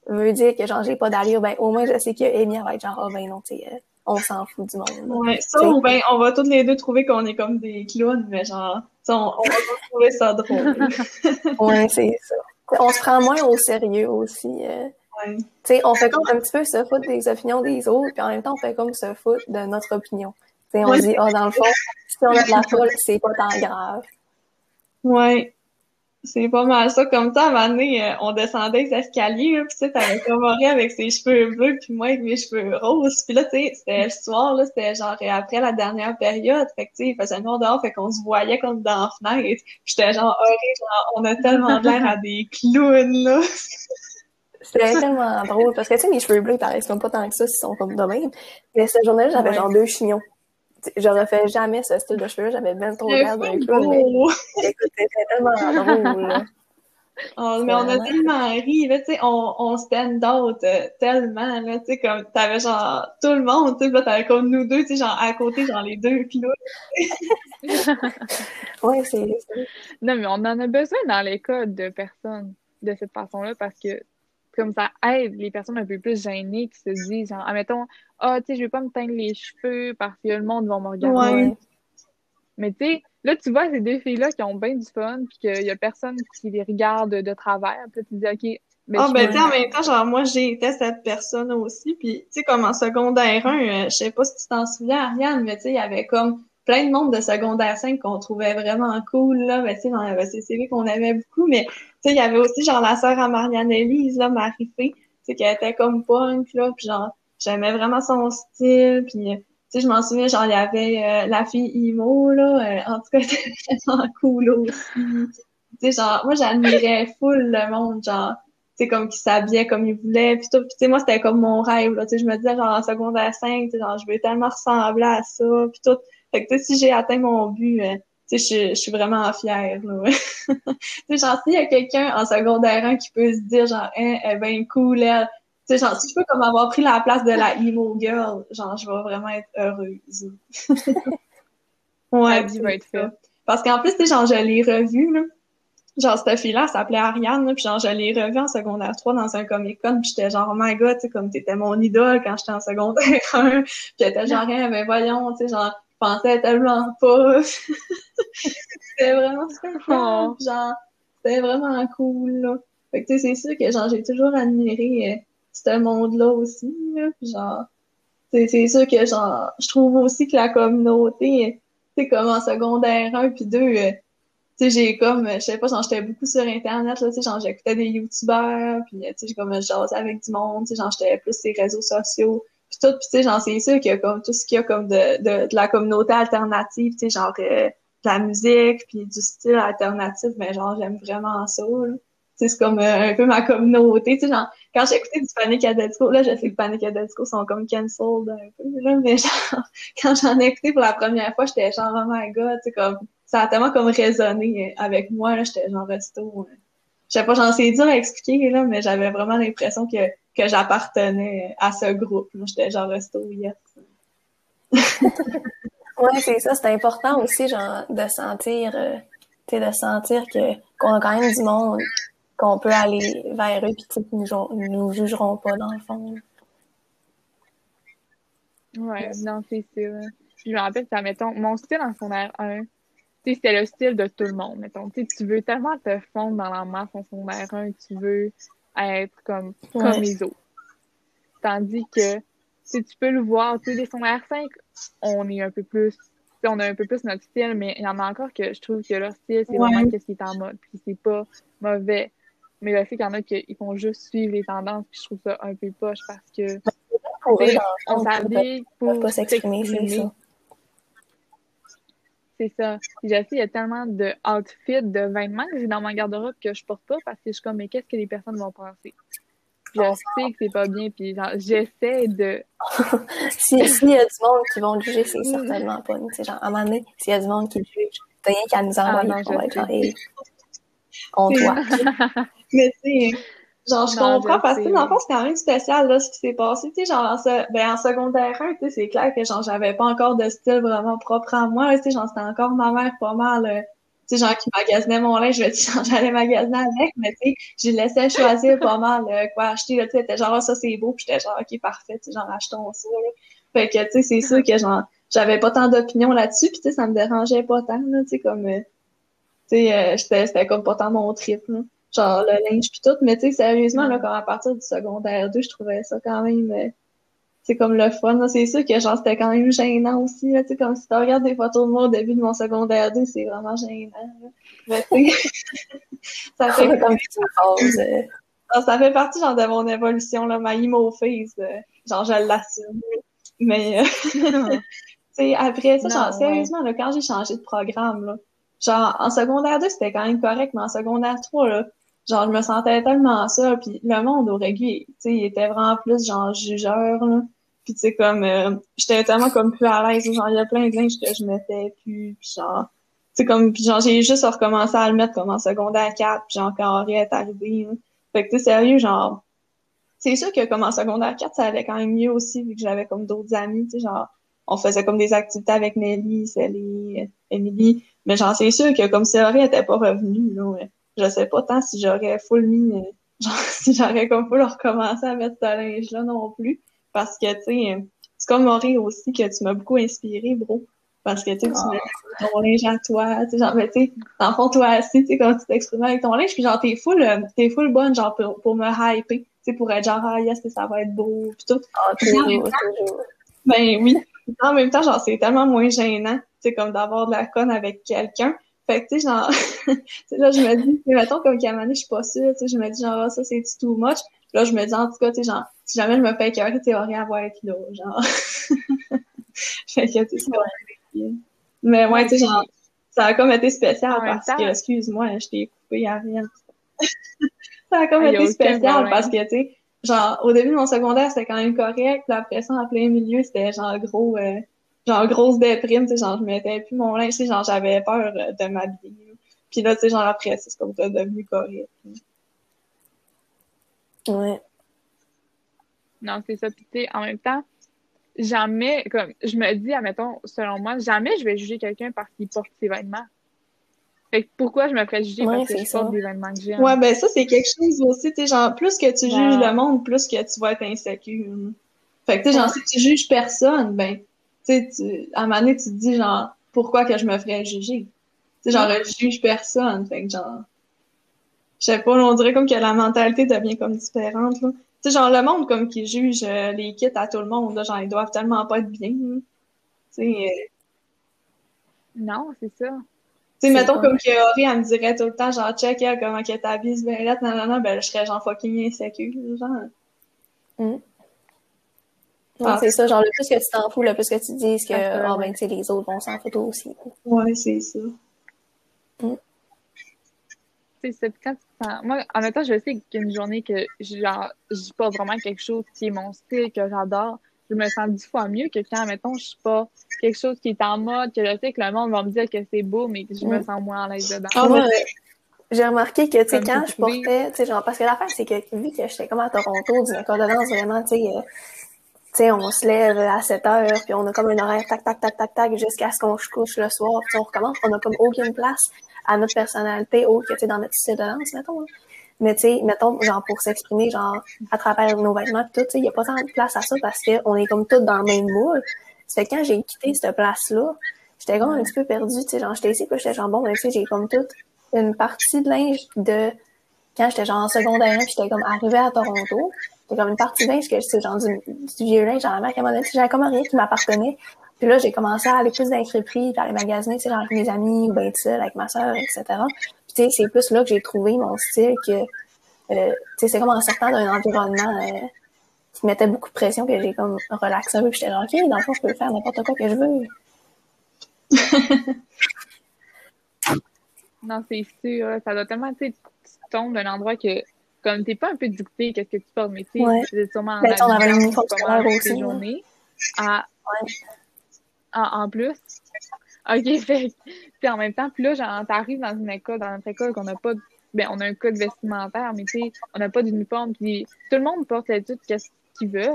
veut dire que genre j'ai pas d'allure, ben au moins je sais que Amy va être genre, oh ben non, tu sais, euh, on s'en fout du monde. Ouais, ça ou ben on va toutes les deux trouver qu'on est comme des clowns, mais genre, on, on va trouver ça drôle. ouais, c'est ça. On se prend moins au sérieux aussi. Euh. Ouais. on fait comme un petit peu se foutre des opinions des autres, puis en même temps, on fait comme se foutre de notre opinion. sais, on dit, oh, dans le fond, si on a de la foule, c'est pas tant grave. Ouais. C'est pas mal ça. Comme ça, à un moment donné, euh, on descendait les escaliers, puis tu sais, t'avais Comoré avec ses cheveux bleus, puis moi avec mes cheveux roses. Puis là, tu sais, c'était le soir, là, c'était genre après la dernière période. Fait que, tu sais, il faisait noir dehors, fait qu'on se voyait comme dans la fenêtre. J'étais genre, genre, on a tellement l'air à des clowns, là. C'était tellement drôle, parce que, tu sais, mes cheveux bleus, ils paraissent comme pas tant que ça, s'ils sont comme de même. Mais cette journée-là, j'avais genre deux chignons j'aurais fait jamais ce style de cheveux. J'avais même trop l'air d'un clown, mais écoute, c'était tellement drôle. Oh, mais on a tellement ri, là, tu sais, on, on stand out euh, tellement, là, tu sais, comme, t'avais genre tout le monde, tu sais, là, t'avais comme nous deux, tu sais, genre à côté, genre les deux clowns. ouais, c'est Non, mais on en a besoin dans les cas de personnes de cette façon-là parce que comme ça aide les personnes un peu plus gênées qui se disent, genre, admettons, ah, tu sais, je vais pas me teindre les cheveux parce que le monde va me regarder. Mais tu sais, là, tu vois ces deux filles-là qui ont bien du fun, puis qu'il y a personne qui les regarde de travers. Puis tu dis, OK. Ben, ah, ben, tu en même temps, genre, moi, j'ai été cette personne aussi. Puis, tu sais, comme en secondaire 1, euh, je sais pas si tu t'en souviens, Ariane, mais tu sais, il y avait comme plein de monde de secondaire 5 qu'on trouvait vraiment cool, là. Ben, tu sais, dans la CCV qu'on aimait beaucoup, mais sais, il y avait aussi, genre, la sœur à Marianne-Élise, là, Marie-Fé, tu sais, qui était comme punk, là, puis genre, j'aimais vraiment son style, puis, tu sais, je m'en souviens, genre, il y avait euh, la fille Imo, là, euh, en tout cas, c'était vraiment cool aussi. Tu sais, genre, moi, j'admirais full le monde, genre, tu sais, comme qui s'habillait comme il voulait, puis tout, puis tu sais, moi, c'était comme mon rêve, là, tu sais, je me disais, genre, en secondaire 5, tu sais, genre, je veux tellement ressembler à ça, puis tout. Fait que, tu sais, si j'ai atteint mon but, euh, tu sais, je, suis vraiment fière, là. tu sais, genre, s'il y a quelqu'un en secondaire 1 qui peut se dire, genre, hein, est bien cool, elle. Tu sais, genre, si je peux comme avoir pris la place de la emo girl, genre, je vais vraiment être heureuse. ouais. Va être faite. Parce qu'en plus, tu sais, genre, je l'ai revue, là. Genre, cette fille-là, elle s'appelait Ariane, là, puis genre, je l'ai revue en secondaire 3 dans un Comic-Con, puis j'étais genre, oh my god, tu sais, comme t'étais mon idole quand j'étais en secondaire 1, puis elle était genre, hein, ben voyons, tu sais, genre, pensais tellement pas. c'était vraiment super fun. Genre, c'était vraiment cool, là. Fait que, tu sais, c'est sûr que, genre, j'ai toujours admiré euh, ce monde-là aussi, là. genre, c'est sûr que, genre, je trouve aussi que la communauté, c'est comme en secondaire 1 puis 2, euh, tu sais, j'ai comme, je sais pas, genre, j'étais beaucoup sur Internet, là, tu sais, genre, j'écoutais des YouTubers, puis, tu sais, j'ai comme, jasais avec du monde, tu sais, genre, j'étais plus sur les réseaux sociaux puis tout, puis tu sais, j'en sais sûr qu'il y a comme tout ce qu'il y a comme de, de, de la communauté alternative, tu sais, genre euh, de la musique, puis du style alternatif, mais genre, j'aime vraiment ça, là. C'est comme euh, un peu ma communauté, tu sais, genre, quand j'ai écouté du Panic Disco, là, je sais que Panic Disco sont comme cancelled un peu, là, mais genre, quand j'en ai écouté pour la première fois, j'étais genre, oh my god, tu sais, comme, ça a tellement comme résonné avec moi, là, j'étais genre resto, je sais pas, j'en sais dur à expliquer, là, mais j'avais vraiment l'impression que que j'appartenais à ce groupe. J'étais genre resto yes. oui, c'est ça. C'est important aussi, genre, de sentir, euh, de sentir que qu'on a quand même du monde, qu'on peut aller vers eux, puis qu'ils nous, nous jugeront pas, dans le fond. Ouais, non, c'est sûr. Je me rappelle, ça, mettons, mon style en secondaire 1, c'était le style de tout le monde, mettons. tu veux tellement te fondre dans la masse en secondaire 1, tu veux être comme, comme les autres. Tandis que si tu peux le voir, tu sais, les r 5, on est un peu plus, on a un peu plus notre style, mais il y en a encore que je trouve que leur style, c'est vraiment ce qui est en mode, puis c'est pas mauvais. Mais le fait qu'il y en a qui font juste suivre les tendances, puis je trouve ça un peu poche parce que on s'habille pour pas s'exprimer, c'est ça. C'est ça. Je sais, il y a tellement de outfits, de vêtements que j'ai dans ma garde-robe que je porte pas parce que je suis comme, mais qu'est-ce que les personnes vont penser? Je oh. sais que c'est pas bien, puis genre, j'essaie de. S'il si y a du monde qui vont le juger, c'est certainement pas nous. Genre, à un moment donné, s'il y a du monde qui le juge, t'as rien qu'à nous envoyer ah, non, pour être genre, on doit. mais tu Genre, je comprends parce que, dans le fond, c'est quand même spécial, là, ce qui s'est passé. Tu sais, genre, en, ben, en secondaire 1, tu sais, c'est clair que, genre, j'avais pas encore de style vraiment propre à moi, tu sais, genre, c'était encore ma mère pas mal, euh, tu sais, genre, qui magasinait mon linge, je j'allais magasiner avec, mais tu sais, je laissais choisir pas mal, euh, quoi acheter, là, tu sais, genre, ah, ça, c'est beau, puis j'étais genre, ok, parfait, tu sais, genre, achetons ça, là. Fait que, tu sais, c'est sûr que, genre, j'avais pas tant d'opinions là-dessus, puis tu sais, ça me dérangeait pas tant, là, tu sais, comme, euh, tu sais, c'était comme pas tant mon trip, là genre le linge puis tout. Mais tu sais, sérieusement, là, comme à partir du secondaire 2, je trouvais ça quand même, c'est euh, comme le fun. C'est sûr que genre c'était quand même gênant aussi. Tu sais, comme si tu regardes des photos de moi au début de mon secondaire 2, c'est vraiment gênant. Mais tu sais, ça fait comme euh. ça fait partie genre de mon évolution là, ma emo face. Euh, genre je l'assume. Mais tu sais, après ça, genre, sérieusement, là, quand j'ai changé de programme, là, genre en secondaire 2, c'était quand même correct, mais en secondaire 3, là, genre je me sentais tellement ça puis le monde au régulier tu sais il était vraiment plus genre jugeur là. Puis tu sais comme euh, j'étais tellement comme plus à l'aise genre il y a plein de linge que je mettais plus puis genre tu sais comme puis genre j'ai juste recommencé à le mettre comme en secondaire 4 puis genre quand Henri est arrivé fait que tu sérieux genre c'est sûr que comme en secondaire 4 ça allait quand même mieux aussi vu que j'avais comme d'autres amis tu sais genre on faisait comme des activités avec Nelly, Sally, Emily. Mais genre, c'est sûr que comme si Henri était pas revenu, là, ouais je sais pas tant si j'aurais full mis, euh, genre, si j'aurais comme full recommencé à mettre ce linge-là non plus. Parce que, tu sais, c'est comme Maurice aussi que tu m'as beaucoup inspiré, bro. Parce que, tu sais, tu ah. mets ton linge à toi, tu sais, genre, mais tu sais, le fond, toi aussi, tu sais, quand tu t'exprimes avec ton linge, puis genre, t'es full, euh, t'es full bonne, genre, pour, pour me hyper, tu sais, pour être genre, ah, yes, ça va être beau, pis tout. Ah, toujours, Ben oui. En même temps, genre, c'est tellement moins gênant, tu sais, comme d'avoir de la conne avec quelqu'un. Fait que, tu sais, genre, là, je me dis, mettons, comme qu'à un je suis pas sûre, tu sais, je me dis, genre, ah, ça, c'est too much. Là, je me dis, en tout cas, tu sais, genre, si jamais je me fais écœurer, tu rien à voir avec là, genre. fait que, tu sais, Mais ouais, tu sais, genre, ça a comme été spécial parce que, excuse-moi, je t'ai coupé à rien. ça a comme ah, été spécial parce que, tu sais, genre, au début de mon secondaire, c'était quand même correct. Puis après ça, en plein milieu, c'était genre gros, euh, genre grosse déprime, tu sais, genre je mettais plus mon linge, tu sais, genre j'avais peur euh, de m'habiller. Puis là, tu sais, genre après, c'est comme ça devenu correct. Ouais. Non, c'est ça. Puis tu sais, en même temps, jamais, comme je me dis, admettons, selon moi, jamais je vais juger quelqu'un parce qu'il porte ses vêtements. Fait que pourquoi je me ferais juger parce que je porte des vêtements que j'aime? Ouais, ben ça, c'est quelque chose aussi, tu sais, genre, plus que tu juges le monde, plus que tu vas être insécure. Fait que, tu sais, genre, si tu juges personne, ben, tu sais, à un moment donné, tu te dis, genre, pourquoi que je me ferais juger? Tu sais, genre, je juge personne. Fait que, genre, je sais pas, on dirait comme que la mentalité devient comme différente, là. Tu sais, genre, le monde, comme, qui juge euh, les kits à tout le monde, là, genre, ils doivent tellement pas être bien, Tu sais. Euh. Non, c'est ça. Tu sais, mettons, comme que Ori, elle me dirait tout le temps, genre, check, elle, comment qu'elle t'habille, ben là, non, non, non, ben, je serais, genre, fucking insécure, genre. Mm. Ah. c'est ça, genre le plus que tu t'en fous, le plus que tu dises que oh, ben, les autres vont s'en photo aussi. Ouais, c'est ça. Mm. C'est quand tu Moi, en même temps, je sais qu'une journée que genre, je pas vraiment quelque chose qui est mon style, que j'adore, je me sens dix fois mieux que quand, mettons, je suis pas quelque chose qui est en mode, que je sais que le monde va me dire que c'est beau, mais que je me mm. sens moins à l'aise dedans. Ah, ouais. J'ai remarqué que, tu sais, quand je portais, tu sais, genre, parce que l'affaire, c'est que, vu que j'étais comme à Toronto, d'une danse vraiment, tu sais, euh, sais, on se lève à 7 heures, puis on a comme un horaire tac, tac, tac, tac, tac, jusqu'à ce qu'on se couche le soir, puis on recommence. On a comme aucune place à notre personnalité autre que, tu sais, dans notre style mettons. Mais, tu sais, mettons, genre, pour s'exprimer, genre, à travers nos vêtements, tout, tu sais, il n'y a pas tant de place à ça parce qu'on est comme toutes dans le même moule. C'est quand j'ai quitté cette place-là, j'étais comme un petit peu perdue, tu sais, genre, j'étais ici, puis j'étais genre, bon, ben, tu sais, j'ai comme toute une partie de linge de quand j'étais genre en secondaire, j'étais comme arrivée à Toronto. C'était comme une partie linge que j'étais genre du, vieux linge, genre à un j'avais comme rien qui m'appartenait. Puis là, j'ai commencé à aller plus dans les friperies, les magasins, tu sais, genre avec mes amis, ou ben seul, avec ma soeur, etc. Puis tu sais, c'est plus là que j'ai trouvé mon style que, euh, tu sais, c'est comme en sortant d'un environnement euh, qui mettait beaucoup de pression que j'ai comme relaxé un peu, puis j'étais genre, OK, dans le fond, je peux faire n'importe quoi que je veux. non, c'est sûr. Ça doit tellement, tu tombes d'un endroit que, comme t'es pas un peu dicté qu'est-ce que tu portes, mais tu sais, c'est sûrement ben, en avait une aussi. Journées, à, en, en, plus. OK, fait puis en même temps, puis là, genre, t'arrives dans une école, dans notre école, qu'on n'a pas, ben, on a un code vestimentaire, mais tu sais, on n'a pas d'uniforme, puis tout le monde porte l'étude qu'est-ce qu'il veut.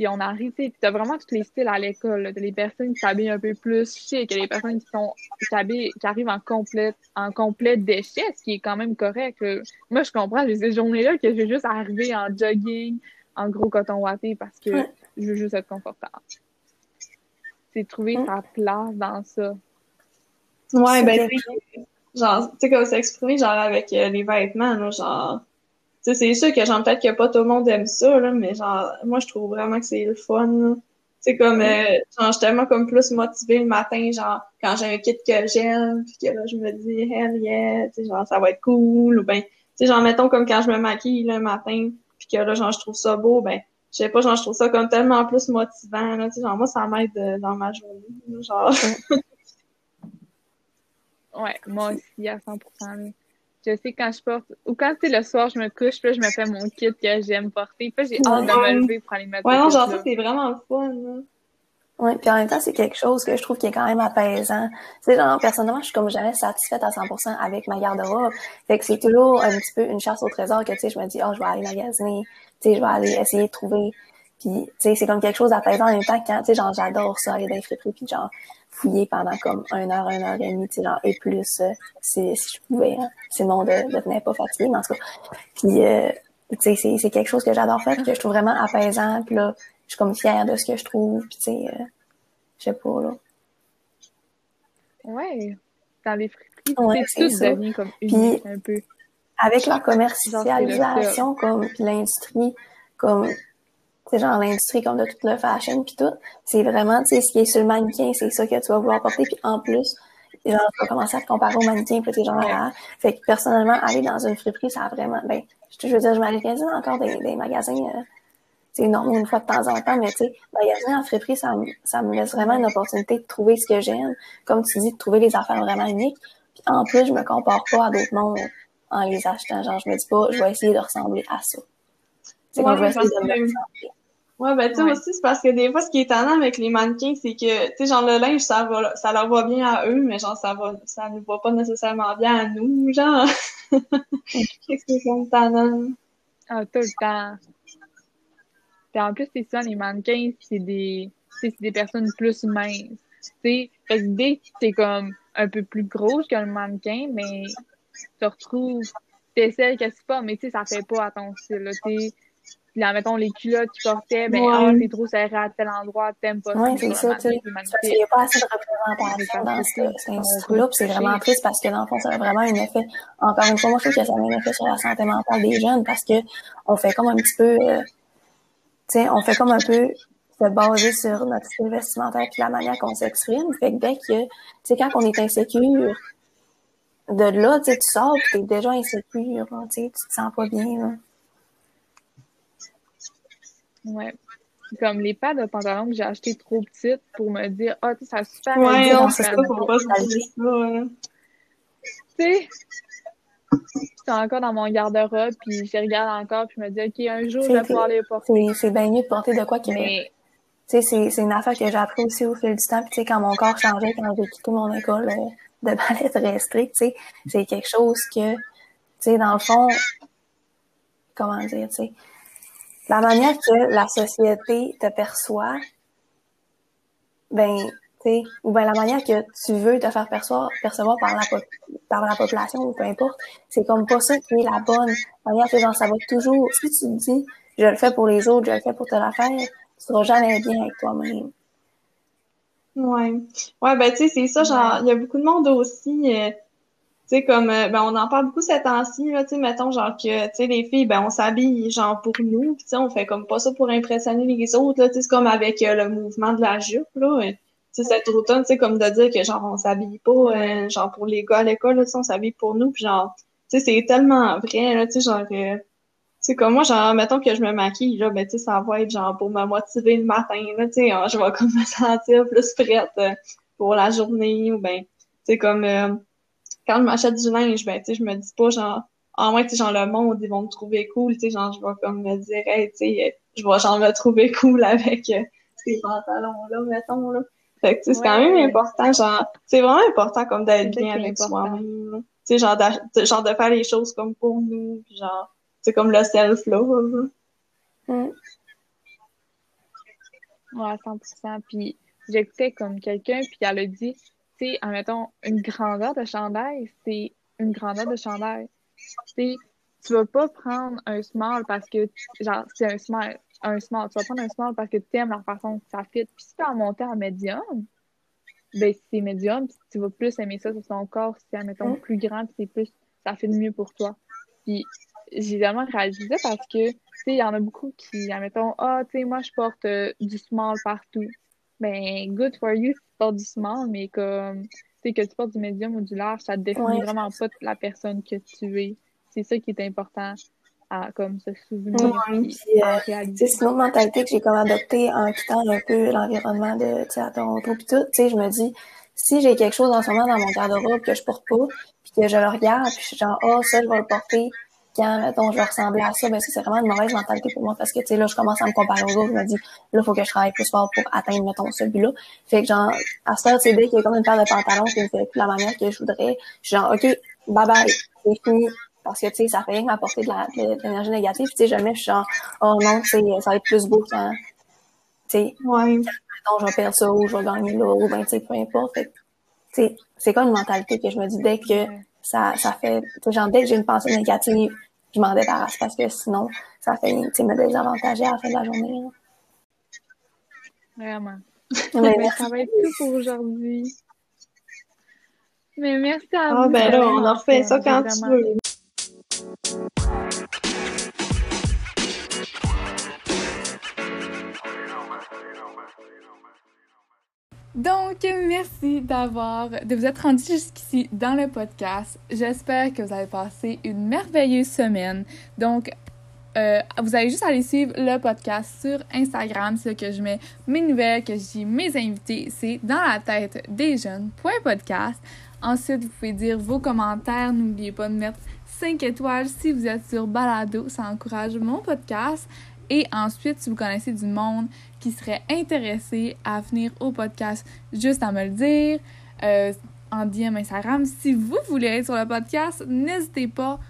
Puis on arrive, tu as vraiment tous les styles à l'école. T'as les personnes qui s'habillent un peu plus chic, les personnes qui sont qui, qui arrivent en complète en complet déchet, ce qui est quand même correct. Moi, je comprends j'ai ces journées-là que je vais juste arriver en jogging, en gros coton watté parce que je veux juste être confortable. C'est trouver sa place dans ça. Ouais, ben, genre, tu sais, comme s'exprimer, genre, avec euh, les vêtements, là, genre, sais, c'est sûr que, genre, peut-être que pas tout le monde aime ça, là, mais genre, moi, je trouve vraiment que c'est le fun, C'est comme, euh, genre, je suis tellement comme plus motivée le matin, genre, quand j'ai un kit que j'aime, puis que là, je me dis, hell yeah, tu sais, genre, ça va être cool, ou ben, tu sais, genre, mettons, comme quand je me maquille, le matin, puis que là, genre, je trouve ça beau, ben, je sais pas, genre, je trouve ça comme tellement plus motivant, là, tu sais, genre, moi, ça m'aide euh, dans ma journée, genre. Ouais, moi aussi, à 100%. Je sais quand je porte, ou quand c'est le soir, je me couche, puis je me fais mon kit que j'aime porter, puis j'ai hâte de me lever pour aller mettre Ouais, non, genre ça, c'est vraiment fun, là. Oui, puis en même temps, c'est quelque chose que je trouve qui est quand même apaisant. Tu sais, genre, personnellement, je suis comme jamais satisfaite à 100% avec ma garde-robe. Fait que c'est toujours un petit peu une chasse au trésor que, tu sais, je me dis, oh, je vais aller magasiner, tu sais, je vais aller essayer de trouver. Puis, tu sais, c'est comme quelque chose d'apaisant en même temps quand, tu sais, genre, j'adore ça, aller dans les friperies, puis genre, fouiller pendant comme une heure, une heure et demie, genre, et plus, euh, si, si je pouvais, hein. sinon de devenir pas fatigué, mais en tout cas. Puis, euh, tu sais, c'est quelque chose que j'adore faire, que je trouve vraiment apaisant, puis là, je suis comme fière de ce que je trouve, puis tu sais, euh, je sais pas, là. Ouais, dans les friperies, ouais, c'est tout comme unique, un peu. Avec la commercialisation, comme, puis l'industrie, comme, c'est genre l'industrie comme de toute le fashion puis tout, c'est vraiment, tu sais, ce qui est sur le mannequin, c'est ça que tu vas vouloir porter, puis en plus, genre, tu vas commencer à te comparer au mannequin, puis t'es genre là. Fait que personnellement, aller dans une friperie, ça a vraiment, ben, je, veux dire, je magasine encore des, des magasins, euh, c'est énorme une fois de temps en temps, mais tu sais, magasiner en friperie, ça, me, ça me laisse vraiment une opportunité de trouver ce que j'aime, comme tu dis, de trouver des affaires vraiment uniques. Puis en plus, je me compare pas à d'autres mondes en les achetant. Genre, je me dis pas, je vais essayer de ressembler à ça. C'est quand je vais essayer de me ressembler. Ouais, ben, tu sais, aussi, c'est parce que des fois, ce qui est étonnant avec les mannequins, c'est que, tu sais, genre, le linge, ça va, ça leur va bien à eux, mais genre, ça va, ça ne va pas nécessairement bien à nous, genre. Qu'est-ce que c'est étonnant? Ah, tout le temps. Puis en plus, c'est ça, les mannequins, c'est des, c'est des personnes plus minces. Tu sais, fait que dès que t'es comme un peu plus grosse qu'un mannequin, mais tu te retrouves, t'essaies, qu'est-ce que pas, mais tu sais, ça fait pas à ton style, là, puis là, mettons, les culottes qu'ils portaient, ben, ah, c'est trop serré à tel endroit, t'aimes pas ça. Oui, c'est ça, tu sais. Il n'y a pas assez de représentation dans cette industrie-là, puis c'est vraiment triste parce que, dans le fond, ça a vraiment un effet, encore une fois, moi, je trouve que ça a un effet sur la santé mentale des jeunes parce que on fait comme un petit peu, euh, tu sais, on fait comme un peu se baser sur notre style vestimentaire puis la manière qu'on s'exprime. Fait que dès que, tu sais, quand on est insécure, de là, tu sais, tu sors tu t'es déjà insécure, tu sais, tu te sens pas bien, là. Ouais. Comme les pads de pantalon que j'ai acheté trop petites pour me dire, ah, tu sais, ça super Ouais, non, c'est ça, pour pas se ça. Tu sais, encore dans mon garde-robe, puis je regarde encore, puis je me dis, OK, un jour, je vais pouvoir les porter. C'est bien mieux de porter de quoi qui Mais... Tu sais, c'est une affaire que j'ai appris aussi au fil du temps. Puis, tu sais, quand mon corps changeait, quand j'ai quitté mon école euh, de ballet très strict, tu sais, c'est quelque chose que, tu sais, dans le fond, comment dire, tu sais, la manière que la société te perçoit, ben, tu sais, ou ben la manière que tu veux te faire percevoir, percevoir par la, par la population ou peu importe, c'est comme pas ça qui est la bonne manière que genre ça va toujours. Si tu te dis, je le fais pour les autres, je le fais pour te la faire, tu seras jamais bien avec toi-même. Ouais. Ouais, ben tu sais, c'est ça, genre, il y a beaucoup de monde aussi. Euh, tu sais, comme, euh, ben, on en parle beaucoup ces temps-ci, là, tu sais, mettons, genre, que, tu sais, les filles, ben, on s'habille, genre, pour nous, tu sais, on fait comme pas ça pour impressionner les autres, là, tu sais, c'est comme avec euh, le mouvement de la jupe, là, tu sais, cet automne, tu sais, comme de dire que, genre, on s'habille pas, euh, genre, pour les gars à l'école, là, tu sais, on s'habille pour nous, puis genre, tu sais, c'est tellement vrai, là, tu sais, genre, tu sais, comme moi, genre, mettons que je me maquille, là, ben, tu sais, ça va être, genre, pour me motiver le matin, là, tu sais, je vais comme me sentir plus prête, pour la journée ou ben, c'est comme euh, quand je m'achète du linge, ben, tu sais, je me dis pas genre, en moins, tu sais, genre, le monde, ils vont me trouver cool, tu sais, genre, je vais comme me dire, hey, tu sais, je vais genre me trouver cool avec euh, ces pantalons-là, mettons, là. Fait que, c'est quand même important, genre, c'est vraiment important comme d'être bien avec soi-même, Tu sais, genre, genre de faire les choses comme pour nous, genre, c'est comme le self-love, mm. Ouais, 100%. Puis j'écoutais comme quelqu'un, puis elle a dit, tu sais, admettons, une grandeur de chandail, c'est une grandeur de chandail. Tu tu vas pas prendre un small parce que, genre, c'est un small, un small. Tu vas prendre un small parce que tu aimes la façon que ça fit. Puis si tu as monté en médium, ben c'est médium, puis tu vas plus aimer ça sur ton corps. Si c'est, admettons, plus grand, puis c'est plus, ça fait mieux pour toi. Puis j'ai vraiment réalisé ça parce que, tu sais, il y en a beaucoup qui, admettons, ah, tu sais, moi, je porte euh, du small partout. Ben, good for you si tu portes du small, mais comme, tu sais, que tu portes du médium ou du large, ça te définit vraiment pas la personne que tu es. C'est ça qui est important à, comme, se souvenir. Ouais, puis, euh, c'est une autre mentalité que j'ai comme adoptée en quittant un peu l'environnement de, tu sais, à Toronto puis tout. Tu sais, je me dis, si j'ai quelque chose en ce moment dans mon garde-robe que je porte pas, puis que je le regarde, puis je suis genre, oh, ça, je vais le porter, quand, mettons, je vais ressembler à ça, ben, c'est vraiment une mauvaise mentalité pour moi parce que, tu sais, là, je commence à me comparer aux autres. Je me dis, là, il faut que je travaille plus fort pour atteindre, mettons, ce but-là. Fait que, genre, à ce stade, c'est dès qu'il y a comme une paire de pantalons qui me fait plus la manière que je voudrais, je suis genre, OK, bye bye, c'est fini. Parce que, tu sais, ça fait rien que m'apporter de l'énergie négative. tu sais, jamais je suis genre, oh non, tu sais, ça va être plus beau quand, tu sais, ouais. mettons, je vais perdre ça ou je vais gagner là ou ben, tu sais, peu importe. Fait tu sais, c'est comme une mentalité que je me dis dès que ça, ça fait, genre, dès que j'ai une pensée négative, je m'en débarrasse parce que sinon, ça fait, tu me désavantager à la fin de la journée. Vraiment. Mais, ça va être tout pour aujourd'hui. Mais merci à ah, vous. Ah, ben là, on en refait ça quand tu veux. Donc, merci d'avoir, de vous être rendu jusqu'ici dans le podcast. J'espère que vous avez passé une merveilleuse semaine. Donc, euh, vous allez juste aller suivre le podcast sur Instagram, c'est que je mets mes nouvelles, que je dis mes invités. C'est dans la tête des jeunes. podcast. Ensuite, vous pouvez dire vos commentaires. N'oubliez pas de mettre 5 étoiles si vous êtes sur Balado. Ça encourage mon podcast. Et ensuite, si vous connaissez du monde qui serait intéressé à venir au podcast, juste à me le dire euh, en DM Instagram. Si vous voulez être sur le podcast, n'hésitez pas.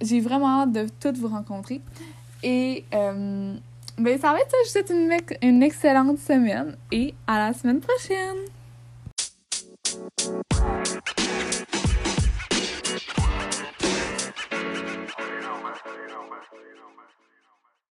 J'ai vraiment hâte de toutes vous rencontrer. Et euh, ben, ça va être ça. Je vous souhaite une, une excellente semaine et à la semaine prochaine.